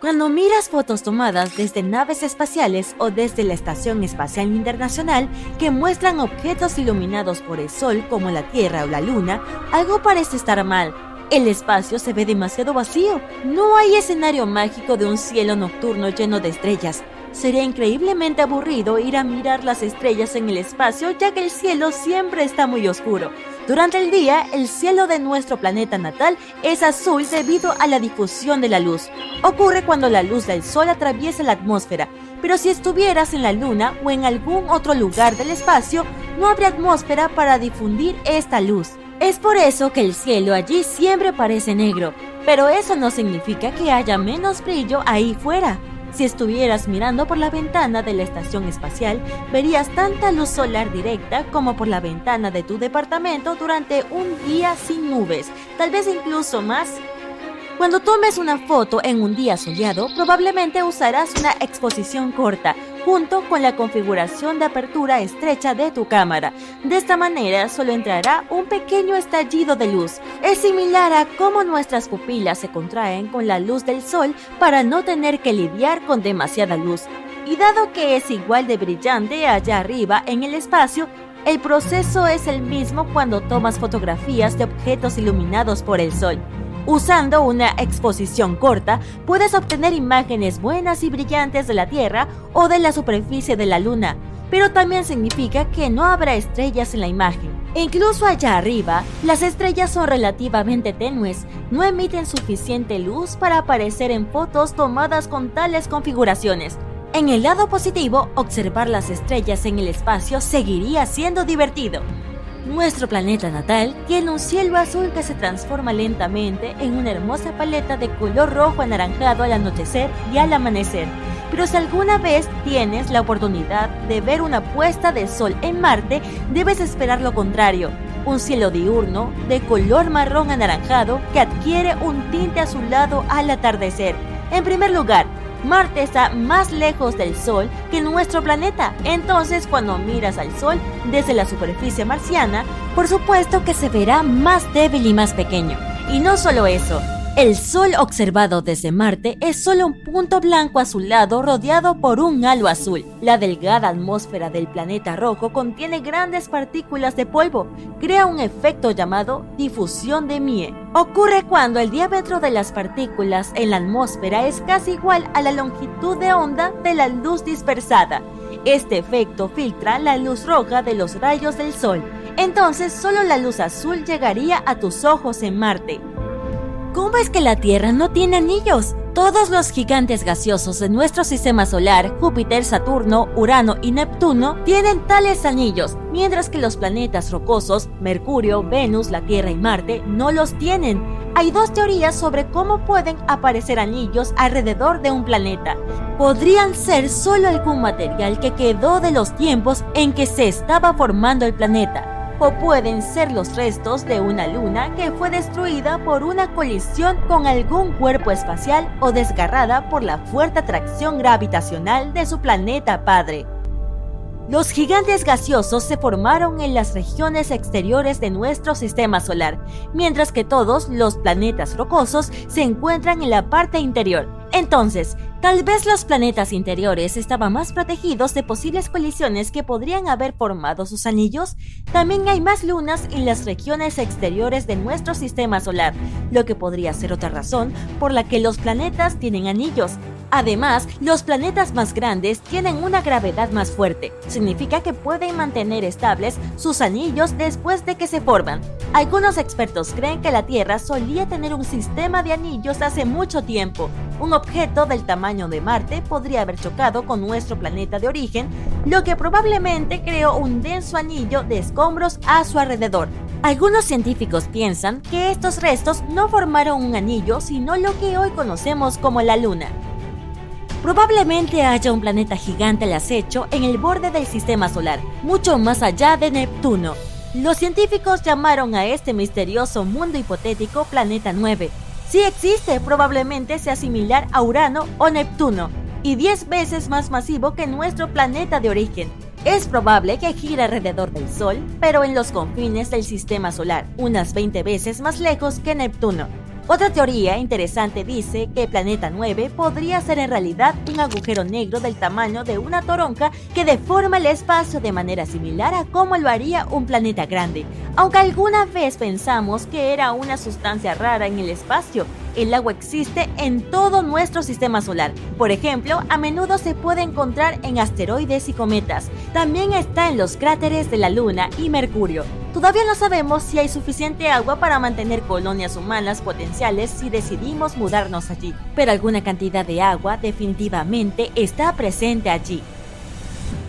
Cuando miras fotos tomadas desde naves espaciales o desde la Estación Espacial Internacional que muestran objetos iluminados por el Sol como la Tierra o la Luna, algo parece estar mal. El espacio se ve demasiado vacío. No hay escenario mágico de un cielo nocturno lleno de estrellas. Sería increíblemente aburrido ir a mirar las estrellas en el espacio ya que el cielo siempre está muy oscuro. Durante el día, el cielo de nuestro planeta natal es azul debido a la difusión de la luz. Ocurre cuando la luz del sol atraviesa la atmósfera, pero si estuvieras en la luna o en algún otro lugar del espacio, no habría atmósfera para difundir esta luz. Es por eso que el cielo allí siempre parece negro, pero eso no significa que haya menos brillo ahí fuera. Si estuvieras mirando por la ventana de la estación espacial, verías tanta luz solar directa como por la ventana de tu departamento durante un día sin nubes, tal vez incluso más. Cuando tomes una foto en un día soleado, probablemente usarás una exposición corta, junto con la configuración de apertura estrecha de tu cámara. De esta manera solo entrará un pequeño estallido de luz. Es similar a cómo nuestras pupilas se contraen con la luz del sol para no tener que lidiar con demasiada luz. Y dado que es igual de brillante allá arriba en el espacio, el proceso es el mismo cuando tomas fotografías de objetos iluminados por el sol. Usando una exposición corta, puedes obtener imágenes buenas y brillantes de la Tierra o de la superficie de la Luna, pero también significa que no habrá estrellas en la imagen. incluso allá arriba, las estrellas son relativamente tenues, no emiten suficiente luz para aparecer en fotos tomadas con tales configuraciones. En el lado positivo, observar las estrellas en el espacio seguiría siendo divertido. Nuestro planeta natal tiene un cielo azul que se transforma lentamente en una hermosa paleta de color rojo anaranjado al anochecer y al amanecer. Pero si alguna vez tienes la oportunidad de ver una puesta de sol en Marte, debes esperar lo contrario. Un cielo diurno de color marrón anaranjado que adquiere un tinte azulado al atardecer. En primer lugar, Marte está más lejos del Sol que nuestro planeta. Entonces, cuando miras al Sol desde la superficie marciana, por supuesto que se verá más débil y más pequeño. Y no solo eso, el Sol observado desde Marte es solo un punto blanco azulado rodeado por un halo azul. La delgada atmósfera del planeta rojo contiene grandes partículas de polvo, crea un efecto llamado difusión de Mie. Ocurre cuando el diámetro de las partículas en la atmósfera es casi igual a la longitud de onda de la luz dispersada. Este efecto filtra la luz roja de los rayos del Sol. Entonces solo la luz azul llegaría a tus ojos en Marte. ¿Cómo es que la Tierra no tiene anillos? Todos los gigantes gaseosos de nuestro sistema solar, Júpiter, Saturno, Urano y Neptuno, tienen tales anillos, mientras que los planetas rocosos, Mercurio, Venus, la Tierra y Marte, no los tienen. Hay dos teorías sobre cómo pueden aparecer anillos alrededor de un planeta. Podrían ser solo algún material que quedó de los tiempos en que se estaba formando el planeta o pueden ser los restos de una luna que fue destruida por una colisión con algún cuerpo espacial o desgarrada por la fuerte atracción gravitacional de su planeta padre. Los gigantes gaseosos se formaron en las regiones exteriores de nuestro sistema solar, mientras que todos los planetas rocosos se encuentran en la parte interior. Entonces, tal vez los planetas interiores estaban más protegidos de posibles colisiones que podrían haber formado sus anillos. También hay más lunas en las regiones exteriores de nuestro sistema solar, lo que podría ser otra razón por la que los planetas tienen anillos. Además, los planetas más grandes tienen una gravedad más fuerte. Significa que pueden mantener estables sus anillos después de que se forman. Algunos expertos creen que la Tierra solía tener un sistema de anillos hace mucho tiempo. Un objeto del tamaño de Marte podría haber chocado con nuestro planeta de origen, lo que probablemente creó un denso anillo de escombros a su alrededor. Algunos científicos piensan que estos restos no formaron un anillo, sino lo que hoy conocemos como la Luna. Probablemente haya un planeta gigante al acecho en el borde del sistema solar, mucho más allá de Neptuno. Los científicos llamaron a este misterioso mundo hipotético Planeta 9. Si existe, probablemente sea similar a Urano o Neptuno, y 10 veces más masivo que nuestro planeta de origen. Es probable que gire alrededor del Sol, pero en los confines del sistema solar, unas 20 veces más lejos que Neptuno. Otra teoría interesante dice que Planeta 9 podría ser en realidad un agujero negro del tamaño de una toronja que deforma el espacio de manera similar a como lo haría un planeta grande, aunque alguna vez pensamos que era una sustancia rara en el espacio el agua existe en todo nuestro sistema solar. Por ejemplo, a menudo se puede encontrar en asteroides y cometas. También está en los cráteres de la Luna y Mercurio. Todavía no sabemos si hay suficiente agua para mantener colonias humanas potenciales si decidimos mudarnos allí, pero alguna cantidad de agua definitivamente está presente allí.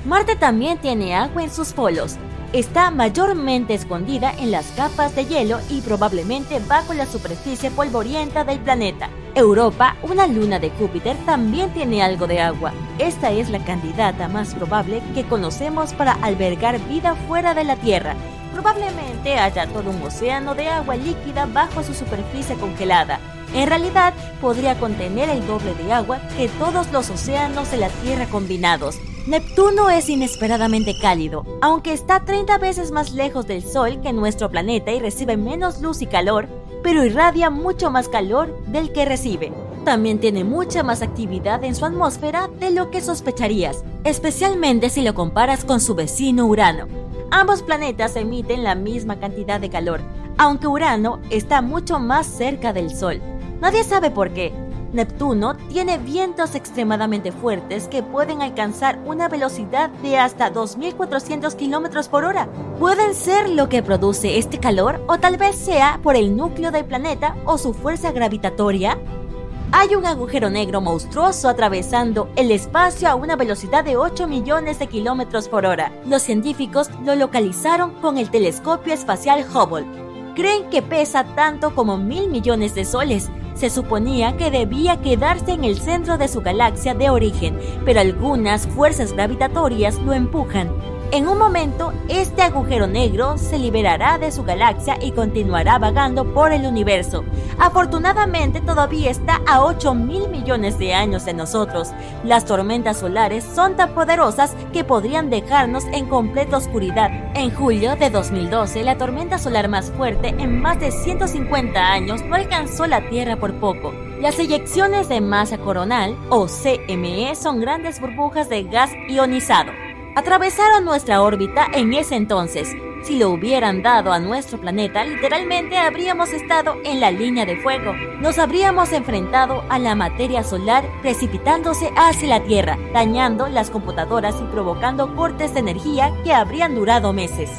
Marte también tiene agua en sus polos, está mayormente escondida en las capas de hielo y probablemente bajo la superficie polvorienta del planeta. Europa, una luna de Júpiter, también tiene algo de agua. Esta es la candidata más probable que conocemos para albergar vida fuera de la Tierra. Probablemente haya todo un océano de agua líquida bajo su superficie congelada. En realidad, podría contener el doble de agua que todos los océanos de la Tierra combinados. Neptuno es inesperadamente cálido, aunque está 30 veces más lejos del Sol que nuestro planeta y recibe menos luz y calor, pero irradia mucho más calor del que recibe. También tiene mucha más actividad en su atmósfera de lo que sospecharías, especialmente si lo comparas con su vecino Urano. Ambos planetas emiten la misma cantidad de calor, aunque Urano está mucho más cerca del Sol. Nadie sabe por qué, Neptuno tiene vientos extremadamente fuertes que pueden alcanzar una velocidad de hasta 2.400 km por hora. Pueden ser lo que produce este calor o tal vez sea por el núcleo del planeta o su fuerza gravitatoria. Hay un agujero negro monstruoso atravesando el espacio a una velocidad de 8 millones de kilómetros por hora. Los científicos lo localizaron con el telescopio espacial Hubble. Creen que pesa tanto como mil millones de soles se suponía que debía quedarse en el centro de su galaxia de origen, pero algunas fuerzas gravitatorias lo empujan. En un momento, este agujero negro se liberará de su galaxia y continuará vagando por el universo. Afortunadamente todavía está a 8 mil millones de años de nosotros. Las tormentas solares son tan poderosas que podrían dejarnos en completa oscuridad. En julio de 2012, la tormenta solar más fuerte en más de 150 años no alcanzó la Tierra por poco. Las eyecciones de masa coronal, o CME, son grandes burbujas de gas ionizado atravesaron nuestra órbita en ese entonces. Si lo hubieran dado a nuestro planeta, literalmente habríamos estado en la línea de fuego. Nos habríamos enfrentado a la materia solar precipitándose hacia la Tierra, dañando las computadoras y provocando cortes de energía que habrían durado meses.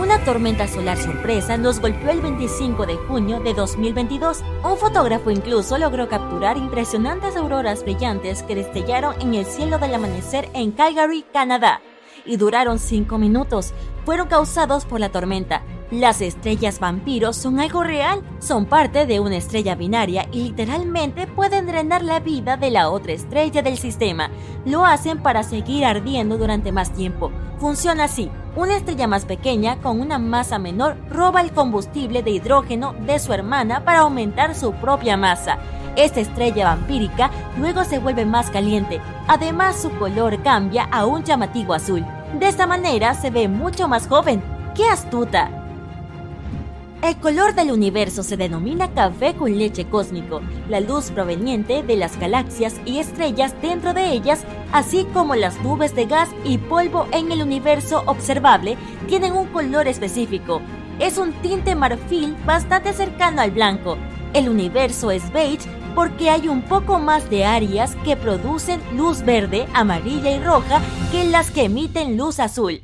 Una tormenta solar sorpresa nos golpeó el 25 de junio de 2022. Un fotógrafo incluso logró capturar impresionantes auroras brillantes que destellaron en el cielo del amanecer en Calgary, Canadá, y duraron 5 minutos. Fueron causados por la tormenta. Las estrellas vampiros son algo real, son parte de una estrella binaria y literalmente pueden drenar la vida de la otra estrella del sistema. Lo hacen para seguir ardiendo durante más tiempo. Funciona así. Una estrella más pequeña con una masa menor roba el combustible de hidrógeno de su hermana para aumentar su propia masa. Esta estrella vampírica luego se vuelve más caliente, además su color cambia a un llamativo azul. De esta manera se ve mucho más joven. ¡Qué astuta! El color del universo se denomina café con leche cósmico, la luz proveniente de las galaxias y estrellas dentro de ellas, así como las nubes de gas y polvo en el universo observable, tienen un color específico. Es un tinte marfil bastante cercano al blanco. El universo es beige porque hay un poco más de áreas que producen luz verde, amarilla y roja que las que emiten luz azul.